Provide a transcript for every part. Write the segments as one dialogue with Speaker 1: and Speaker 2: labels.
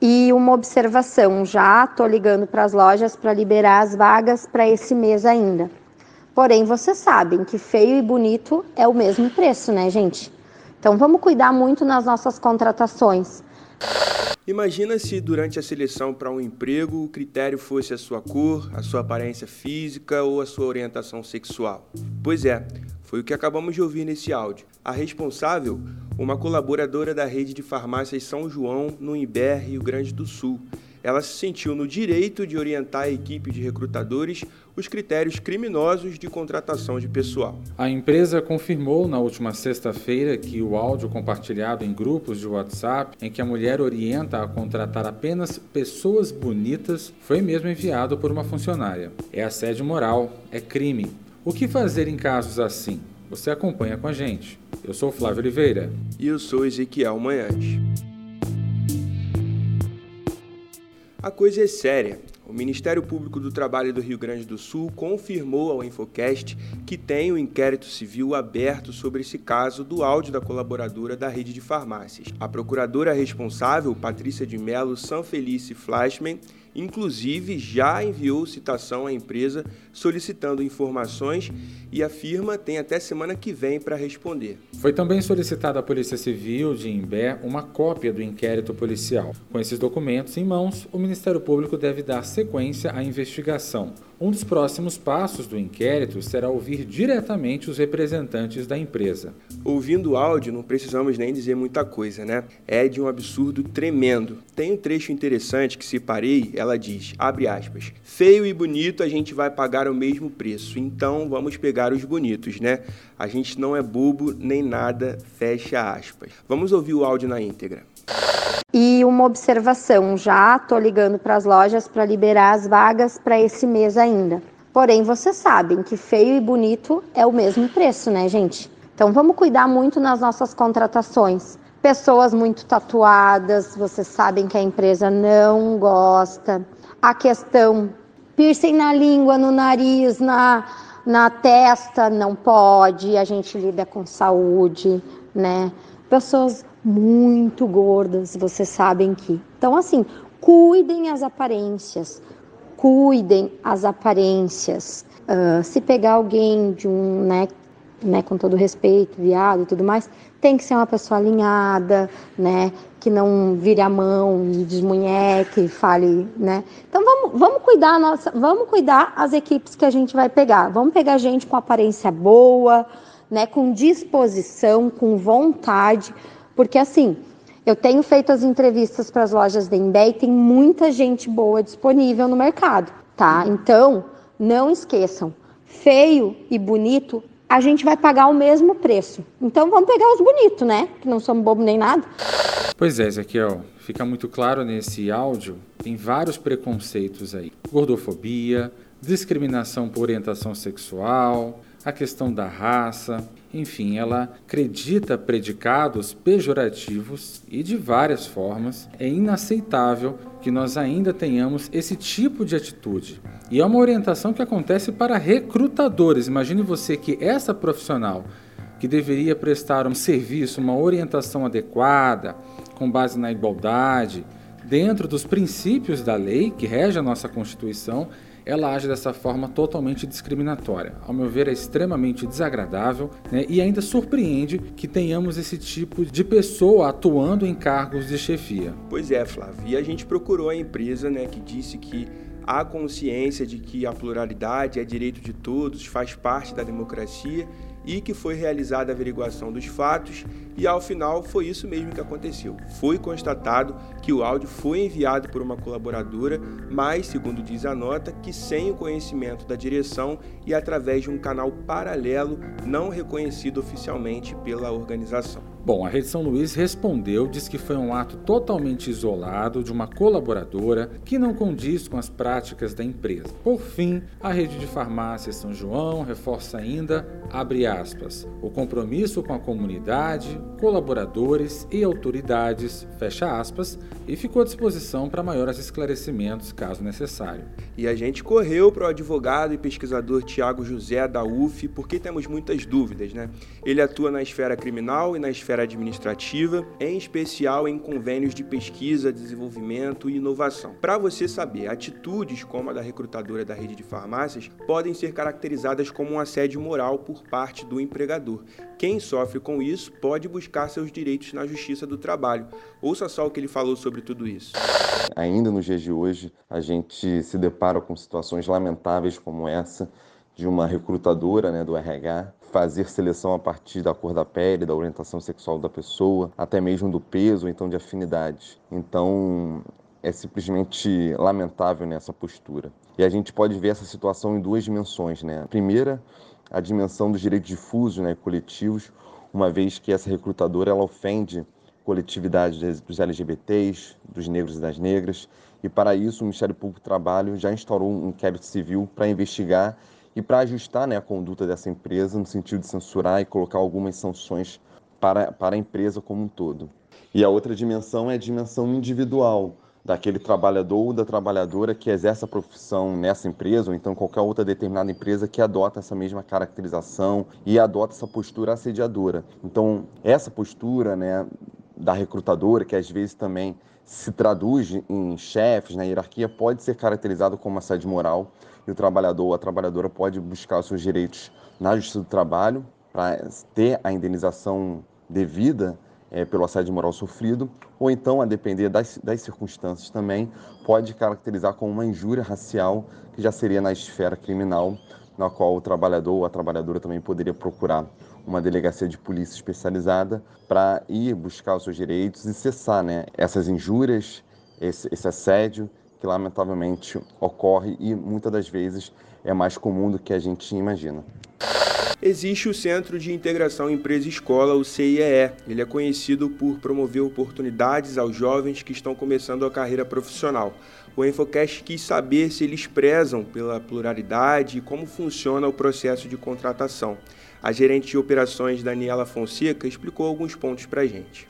Speaker 1: E uma observação, já estou ligando para as lojas para liberar as vagas para esse mês ainda. Porém, vocês sabem que feio e bonito é o mesmo preço, né, gente? Então vamos cuidar muito nas nossas contratações.
Speaker 2: Imagina se durante a seleção para um emprego o critério fosse a sua cor, a sua aparência física ou a sua orientação sexual. Pois é, foi o que acabamos de ouvir nesse áudio. A responsável, uma colaboradora da rede de farmácias São João, no Imbé, Rio Grande do Sul. Ela se sentiu no direito de orientar a equipe de recrutadores os critérios criminosos de contratação de pessoal.
Speaker 3: A empresa confirmou na última sexta-feira que o áudio compartilhado em grupos de WhatsApp, em que a mulher orienta a contratar apenas pessoas bonitas, foi mesmo enviado por uma funcionária. É assédio moral, é crime. O que fazer em casos assim? Você acompanha com a gente. Eu sou Flávio Oliveira.
Speaker 2: E eu sou Ezequiel Manhães. A coisa é séria. O Ministério Público do Trabalho do Rio Grande do Sul confirmou ao Infocast que tem o um inquérito civil aberto sobre esse caso do áudio da colaboradora da rede de farmácias. A procuradora responsável, Patrícia de Mello Sanfelice Flashman, inclusive já enviou citação à empresa solicitando informações e a firma tem até semana que vem para responder.
Speaker 3: Foi também solicitada à Polícia Civil de Imbé uma cópia do inquérito policial. Com esses documentos em mãos, o Ministério Público deve dar sequência à investigação. Um dos próximos passos do inquérito será ouvir diretamente os representantes da empresa.
Speaker 2: Ouvindo o áudio, não precisamos nem dizer muita coisa, né? É de um absurdo tremendo. Tem um trecho interessante que separei, ela diz, abre aspas, feio e bonito a gente vai pagar o mesmo preço, então vamos pegar os bonitos, né? A gente não é bobo nem nada, fecha aspas. Vamos ouvir o áudio na íntegra.
Speaker 1: E uma observação, já estou ligando para as lojas para liberar as vagas para esse mês ainda. Porém, vocês sabem que feio e bonito é o mesmo preço, né, gente? Então vamos cuidar muito nas nossas contratações. Pessoas muito tatuadas, vocês sabem que a empresa não gosta. A questão piercing na língua, no nariz, na, na testa, não pode. A gente lida com saúde, né? Pessoas muito gordas, vocês sabem que. Então, assim, cuidem as aparências, cuidem as aparências. Uh, se pegar alguém de um, né, né, com todo respeito, viado e tudo mais, tem que ser uma pessoa alinhada, né, que não vire a mão, desmunheque, fale, né. Então vamos, vamos cuidar nossa, vamos cuidar as equipes que a gente vai pegar. Vamos pegar gente com aparência boa, né, com disposição, com vontade, porque assim, eu tenho feito as entrevistas para as lojas da Embé e tem muita gente boa disponível no mercado, tá? Então, não esqueçam, feio e bonito, a gente vai pagar o mesmo preço. Então vamos pegar os bonitos, né? Que não somos bobo nem nada.
Speaker 3: Pois é, Ezequiel, fica muito claro nesse áudio, tem vários preconceitos aí. Gordofobia, discriminação por orientação sexual, a questão da raça, enfim, ela acredita predicados pejorativos e de várias formas. É inaceitável que nós ainda tenhamos esse tipo de atitude. E é uma orientação que acontece para recrutadores. Imagine você que essa profissional que deveria prestar um serviço, uma orientação adequada, com base na igualdade, dentro dos princípios da lei que rege a nossa Constituição, ela age dessa forma totalmente discriminatória. Ao meu ver, é extremamente desagradável né, e ainda surpreende que tenhamos esse tipo de pessoa atuando em cargos de chefia.
Speaker 2: Pois é, Flávio. E a gente procurou a empresa né, que disse que há consciência de que a pluralidade é direito de todos, faz parte da democracia e que foi realizada a averiguação dos fatos e ao final foi isso mesmo que aconteceu. Foi constatado que o áudio foi enviado por uma colaboradora, mas, segundo diz a nota, que sem o conhecimento da direção e através de um canal paralelo não reconhecido oficialmente pela organização.
Speaker 3: Bom, a Rede São Luís respondeu, diz que foi um ato totalmente isolado de uma colaboradora que não condiz com as práticas da empresa. Por fim, a rede de farmácias São João reforça ainda, abre aspas, o compromisso com a comunidade, colaboradores e autoridades, fecha aspas, e ficou à disposição para maiores esclarecimentos caso necessário.
Speaker 2: E a gente correu para o advogado e pesquisador Tiago José da UF porque temos muitas dúvidas, né? Ele atua na esfera criminal e na esfera esfera administrativa, em especial em convênios de pesquisa, desenvolvimento e inovação. Para você saber, atitudes como a da recrutadora da rede de farmácias podem ser caracterizadas como um assédio moral por parte do empregador. Quem sofre com isso pode buscar seus direitos na Justiça do Trabalho. Ouça só o que ele falou sobre tudo isso.
Speaker 4: Ainda nos dias de hoje, a gente se depara com situações lamentáveis como essa de uma recrutadora né, do RH fazer seleção a partir da cor da pele, da orientação sexual da pessoa, até mesmo do peso, ou então de afinidade. Então, é simplesmente lamentável nessa postura. E a gente pode ver essa situação em duas dimensões, né? Primeira, a dimensão dos direitos difusos, né, coletivos, uma vez que essa recrutadora ela ofende coletividade dos LGBTs, dos negros e das negras, e para isso o Ministério Público do Trabalho já instaurou um inquérito civil para investigar e para ajustar né, a conduta dessa empresa no sentido de censurar e colocar algumas sanções para, para a empresa como um todo. E a outra dimensão é a dimensão individual daquele trabalhador ou da trabalhadora que exerce a profissão nessa empresa ou então qualquer outra determinada empresa que adota essa mesma caracterização e adota essa postura assediadora. Então, essa postura, né, da recrutadora, que às vezes também se traduz em chefes, na hierarquia, pode ser caracterizado como assédio moral e o trabalhador ou a trabalhadora pode buscar os seus direitos na Justiça do Trabalho para ter a indenização devida é, pelo assédio moral sofrido, ou então, a depender das, das circunstâncias também, pode caracterizar como uma injúria racial, que já seria na esfera criminal, na qual o trabalhador ou a trabalhadora também poderia procurar uma delegacia de polícia especializada para ir buscar os seus direitos e cessar né, essas injúrias, esse, esse assédio que lamentavelmente ocorre e muitas das vezes é mais comum do que a gente imagina.
Speaker 2: Existe o Centro de Integração Empresa-Escola, o CIEE. Ele é conhecido por promover oportunidades aos jovens que estão começando a carreira profissional. O Infocast quis saber se eles prezam pela pluralidade e como funciona o processo de contratação. A gerente de operações Daniela Fonseca explicou alguns pontos para a gente.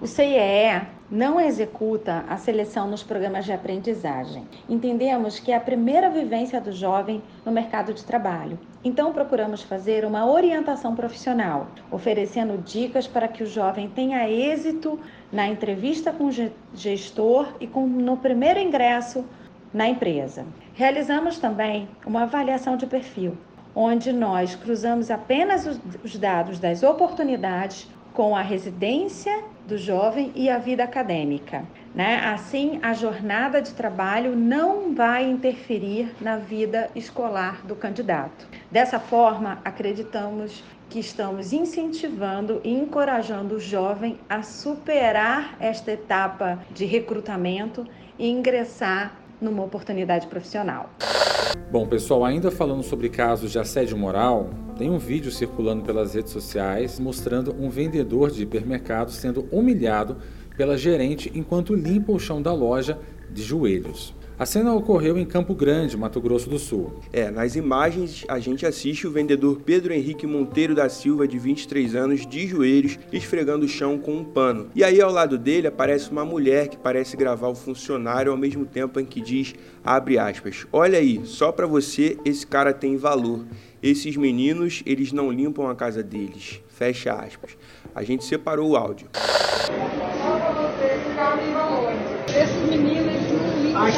Speaker 5: O CIEE não executa a seleção nos programas de aprendizagem. Entendemos que é a primeira vivência do jovem no mercado de trabalho. Então, procuramos fazer uma orientação profissional, oferecendo dicas para que o jovem tenha êxito na entrevista com o gestor e com, no primeiro ingresso na empresa. Realizamos também uma avaliação de perfil, onde nós cruzamos apenas os dados das oportunidades com a residência do jovem e a vida acadêmica. Né? Assim, a jornada de trabalho não vai interferir na vida escolar do candidato. Dessa forma, acreditamos que estamos incentivando e encorajando o jovem a superar esta etapa de recrutamento e ingressar numa oportunidade profissional.
Speaker 3: Bom, pessoal, ainda falando sobre casos de assédio moral, tem um vídeo circulando pelas redes sociais mostrando um vendedor de hipermercado sendo humilhado pela gerente enquanto limpa o chão da loja de joelhos. A cena ocorreu em Campo Grande, Mato Grosso do Sul.
Speaker 2: É, nas imagens a gente assiste o vendedor Pedro Henrique Monteiro da Silva, de 23 anos, de joelhos, esfregando o chão com um pano. E aí ao lado dele aparece uma mulher que parece gravar o funcionário ao mesmo tempo em que diz, abre aspas, olha aí, só para você esse cara tem valor. Esses meninos, eles não limpam a casa deles. Fecha aspas. A gente separou o áudio. Só pra você, esse cara tem valor. Esses meninos Aqui eu ia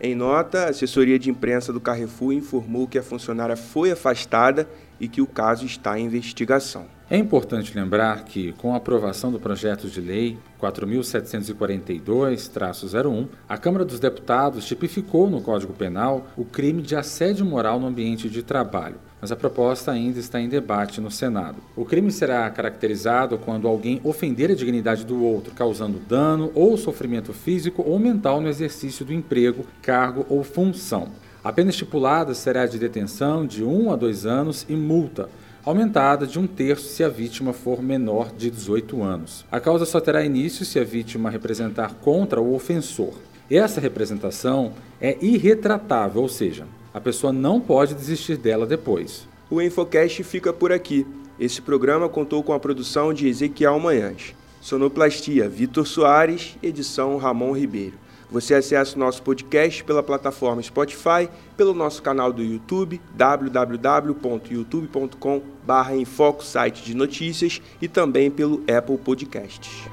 Speaker 2: Em nota, a assessoria de imprensa do Carrefour informou que a funcionária foi afastada e que o caso está em investigação.
Speaker 3: É importante lembrar que, com a aprovação do projeto de lei 4.742-01, a Câmara dos Deputados tipificou no Código Penal o crime de assédio moral no ambiente de trabalho, mas a proposta ainda está em debate no Senado. O crime será caracterizado quando alguém ofender a dignidade do outro, causando dano ou sofrimento físico ou mental no exercício do emprego, cargo ou função. A pena estipulada será de detenção de 1 um a 2 anos e multa aumentada de um terço se a vítima for menor de 18 anos. A causa só terá início se a vítima representar contra o ofensor. Essa representação é irretratável, ou seja, a pessoa não pode desistir dela depois.
Speaker 2: O Infocast fica por aqui. Esse programa contou com a produção de Ezequiel Manhães. Sonoplastia Vitor Soares, edição Ramon Ribeiro. Você acessa o nosso podcast pela plataforma Spotify, pelo nosso canal do YouTube, www.youtube.com/barra site de notícias e também pelo Apple Podcasts.